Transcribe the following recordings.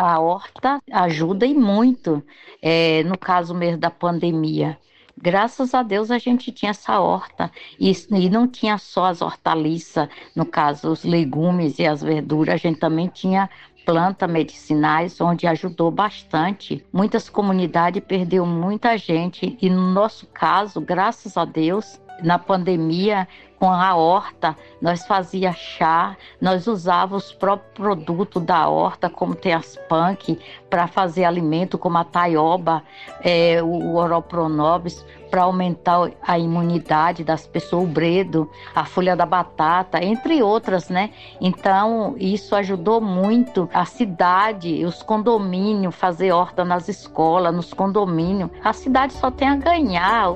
a horta ajuda e muito, é, no caso mesmo da pandemia. Graças a Deus a gente tinha essa horta e, e não tinha só as hortaliças, no caso os legumes e as verduras, a gente também tinha plantas medicinais, onde ajudou bastante. Muitas comunidades perdeu muita gente e no nosso caso, graças a Deus, na pandemia, com a horta, nós fazia chá, nós usávamos os próprios produtos da horta, como tem as punk, para fazer alimento, como a taioba, é, o oropronobis, para aumentar a imunidade das pessoas, o bredo, a folha da batata, entre outras, né? Então, isso ajudou muito a cidade, os condomínios, fazer horta nas escolas, nos condomínios. A cidade só tem a ganhar.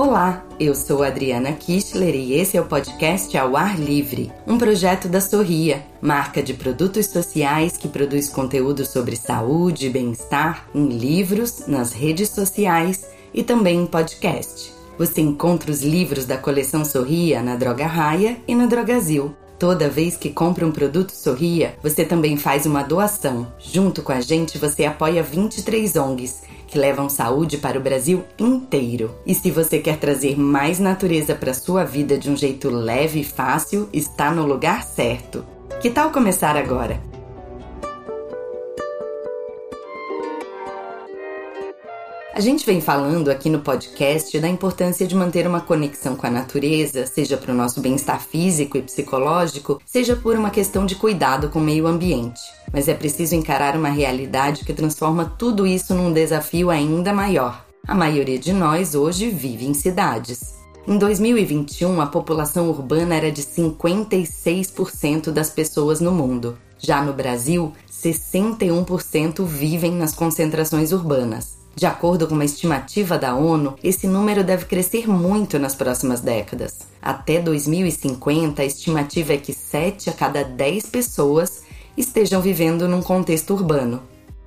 Olá, eu sou Adriana Kistler e esse é o podcast Ao Ar Livre, um projeto da Sorria, marca de produtos sociais que produz conteúdo sobre saúde e bem-estar em livros, nas redes sociais e também em podcast. Você encontra os livros da coleção Sorria na Droga Raia e na Drogazil. Toda vez que compra um produto Sorria, você também faz uma doação. Junto com a gente, você apoia 23 ONGs que levam saúde para o Brasil inteiro. E se você quer trazer mais natureza para sua vida de um jeito leve e fácil, está no lugar certo. Que tal começar agora? A gente vem falando aqui no podcast da importância de manter uma conexão com a natureza, seja para o nosso bem-estar físico e psicológico, seja por uma questão de cuidado com o meio ambiente. Mas é preciso encarar uma realidade que transforma tudo isso num desafio ainda maior. A maioria de nós hoje vive em cidades. Em 2021, a população urbana era de 56% das pessoas no mundo. Já no Brasil, 61% vivem nas concentrações urbanas. De acordo com uma estimativa da ONU, esse número deve crescer muito nas próximas décadas. Até 2050, a estimativa é que 7 a cada 10 pessoas estejam vivendo num contexto urbano.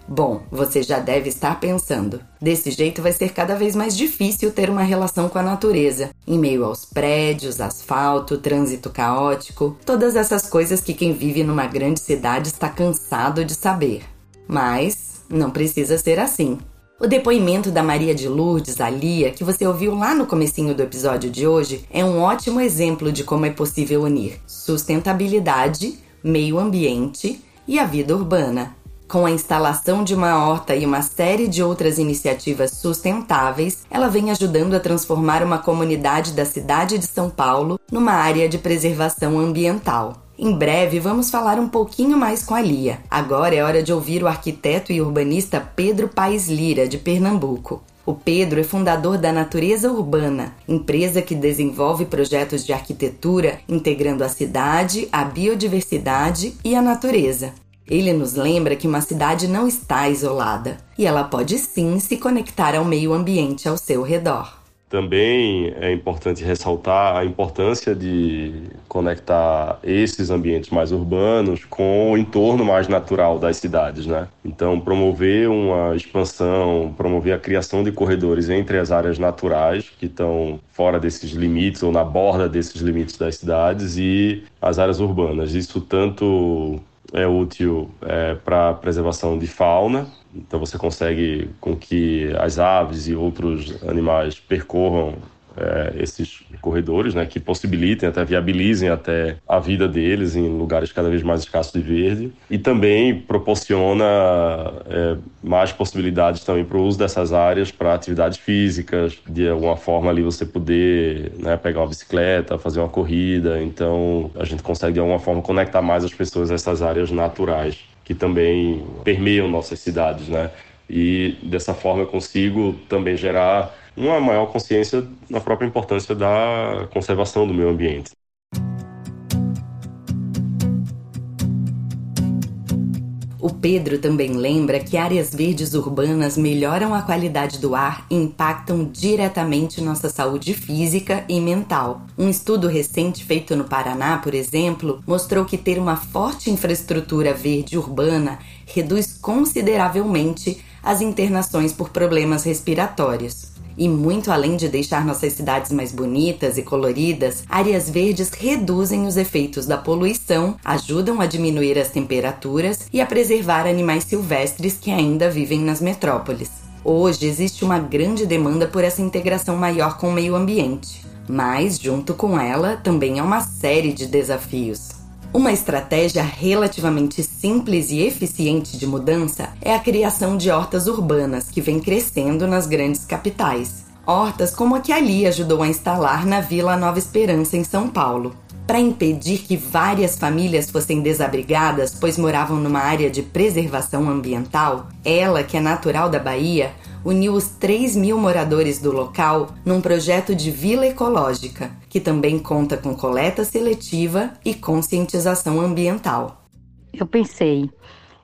Bom, você já deve estar pensando. Desse jeito vai ser cada vez mais difícil ter uma relação com a natureza, em meio aos prédios, asfalto, trânsito caótico, todas essas coisas que quem vive numa grande cidade está cansado de saber. Mas não precisa ser assim. O depoimento da Maria de Lourdes, a Lia, que você ouviu lá no comecinho do episódio de hoje, é um ótimo exemplo de como é possível unir sustentabilidade, meio ambiente e a vida urbana. Com a instalação de uma horta e uma série de outras iniciativas sustentáveis, ela vem ajudando a transformar uma comunidade da cidade de São Paulo numa área de preservação ambiental. Em breve vamos falar um pouquinho mais com a Lia. Agora é hora de ouvir o arquiteto e urbanista Pedro Paes Lira, de Pernambuco. O Pedro é fundador da Natureza Urbana, empresa que desenvolve projetos de arquitetura integrando a cidade, a biodiversidade e a natureza. Ele nos lembra que uma cidade não está isolada e ela pode sim se conectar ao meio ambiente ao seu redor. Também é importante ressaltar a importância de conectar esses ambientes mais urbanos com o entorno mais natural das cidades, né? Então, promover uma expansão, promover a criação de corredores entre as áreas naturais que estão fora desses limites ou na borda desses limites das cidades e as áreas urbanas. Isso tanto é útil é, para preservação de fauna, então você consegue com que as aves e outros animais percorram é, esses corredores, né, que possibilitem, até viabilizem até a vida deles em lugares cada vez mais escassos de verde. E também proporciona é, mais possibilidades também para o uso dessas áreas para atividades físicas, de alguma forma ali você poder né, pegar uma bicicleta, fazer uma corrida, então a gente consegue de alguma forma conectar mais as pessoas a essas áreas naturais que também permeiam nossas cidades, né? E dessa forma eu consigo também gerar uma maior consciência na própria importância da conservação do meio ambiente. O Pedro também lembra que áreas verdes urbanas melhoram a qualidade do ar e impactam diretamente nossa saúde física e mental. Um estudo recente feito no Paraná, por exemplo, mostrou que ter uma forte infraestrutura verde urbana reduz consideravelmente as internações por problemas respiratórios. E muito além de deixar nossas cidades mais bonitas e coloridas, áreas verdes reduzem os efeitos da poluição, ajudam a diminuir as temperaturas e a preservar animais silvestres que ainda vivem nas metrópoles. Hoje existe uma grande demanda por essa integração maior com o meio ambiente, mas junto com ela também há uma série de desafios. Uma estratégia relativamente simples e eficiente de mudança é a criação de hortas urbanas que vem crescendo nas grandes capitais. Hortas como a que Ali ajudou a instalar na Vila Nova Esperança, em São Paulo. Para impedir que várias famílias fossem desabrigadas, pois moravam numa área de preservação ambiental, ela, que é natural da Bahia, uniu os 3 mil moradores do local num projeto de vila ecológica, que também conta com coleta seletiva e conscientização ambiental. Eu pensei,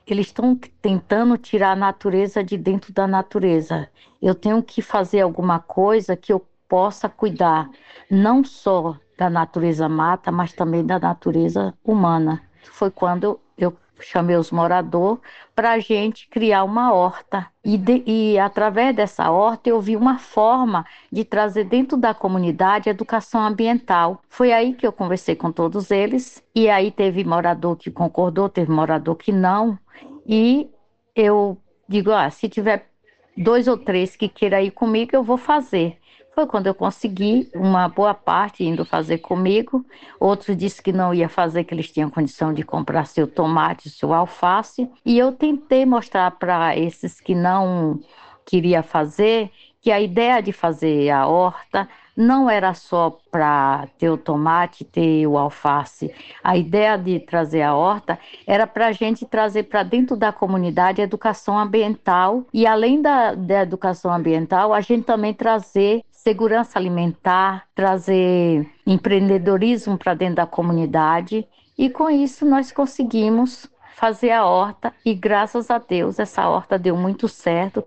eles estão tentando tirar a natureza de dentro da natureza. Eu tenho que fazer alguma coisa que eu possa cuidar, não só da natureza mata, mas também da natureza humana. Foi quando eu chamei os moradores para a gente criar uma horta. E, de, e através dessa horta eu vi uma forma de trazer dentro da comunidade educação ambiental. Foi aí que eu conversei com todos eles, e aí teve morador que concordou, teve morador que não. E eu digo, ah, se tiver dois ou três que queiram ir comigo, eu vou fazer. Foi quando eu consegui uma boa parte indo fazer comigo. Outros disse que não ia fazer, que eles tinham condição de comprar seu tomate, seu alface. E eu tentei mostrar para esses que não queria fazer que a ideia de fazer a horta não era só para ter o tomate, ter o alface. A ideia de trazer a horta era para a gente trazer para dentro da comunidade a educação ambiental e além da, da educação ambiental, a gente também trazer segurança alimentar, trazer empreendedorismo para dentro da comunidade e com isso nós conseguimos fazer a horta e graças a Deus essa horta deu muito certo.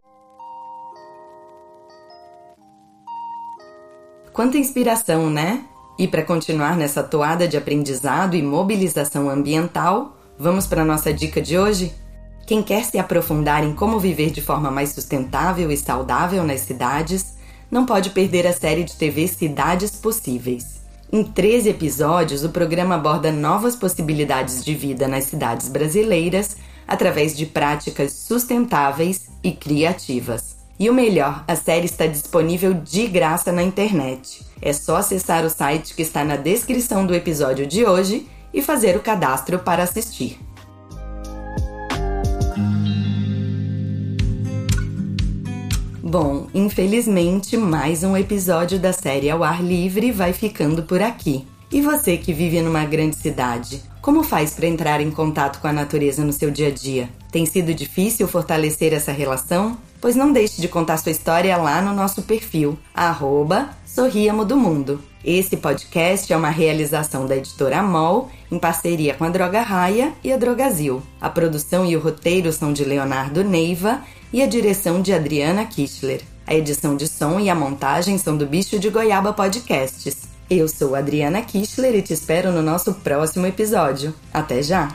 Quanta inspiração, né? E para continuar nessa toada de aprendizado e mobilização ambiental, vamos para nossa dica de hoje? Quem quer se aprofundar em como viver de forma mais sustentável e saudável nas cidades, não pode perder a série de TV Cidades Possíveis. Em 13 episódios, o programa aborda novas possibilidades de vida nas cidades brasileiras através de práticas sustentáveis e criativas. E o melhor, a série está disponível de graça na internet. É só acessar o site que está na descrição do episódio de hoje e fazer o cadastro para assistir. Bom, infelizmente, mais um episódio da série Ao Ar Livre vai ficando por aqui. E você que vive numa grande cidade, como faz para entrar em contato com a natureza no seu dia a dia? Tem sido difícil fortalecer essa relação? Pois não deixe de contar sua história lá no nosso perfil, arroba Sorriamo do Mundo. Esse podcast é uma realização da editora MOL em parceria com a Droga Raia e a Drogazil. A produção e o roteiro são de Leonardo Neiva e a direção de Adriana Kistler. A edição de som e a montagem são do Bicho de Goiaba Podcasts. Eu sou Adriana Kistler e te espero no nosso próximo episódio. Até já!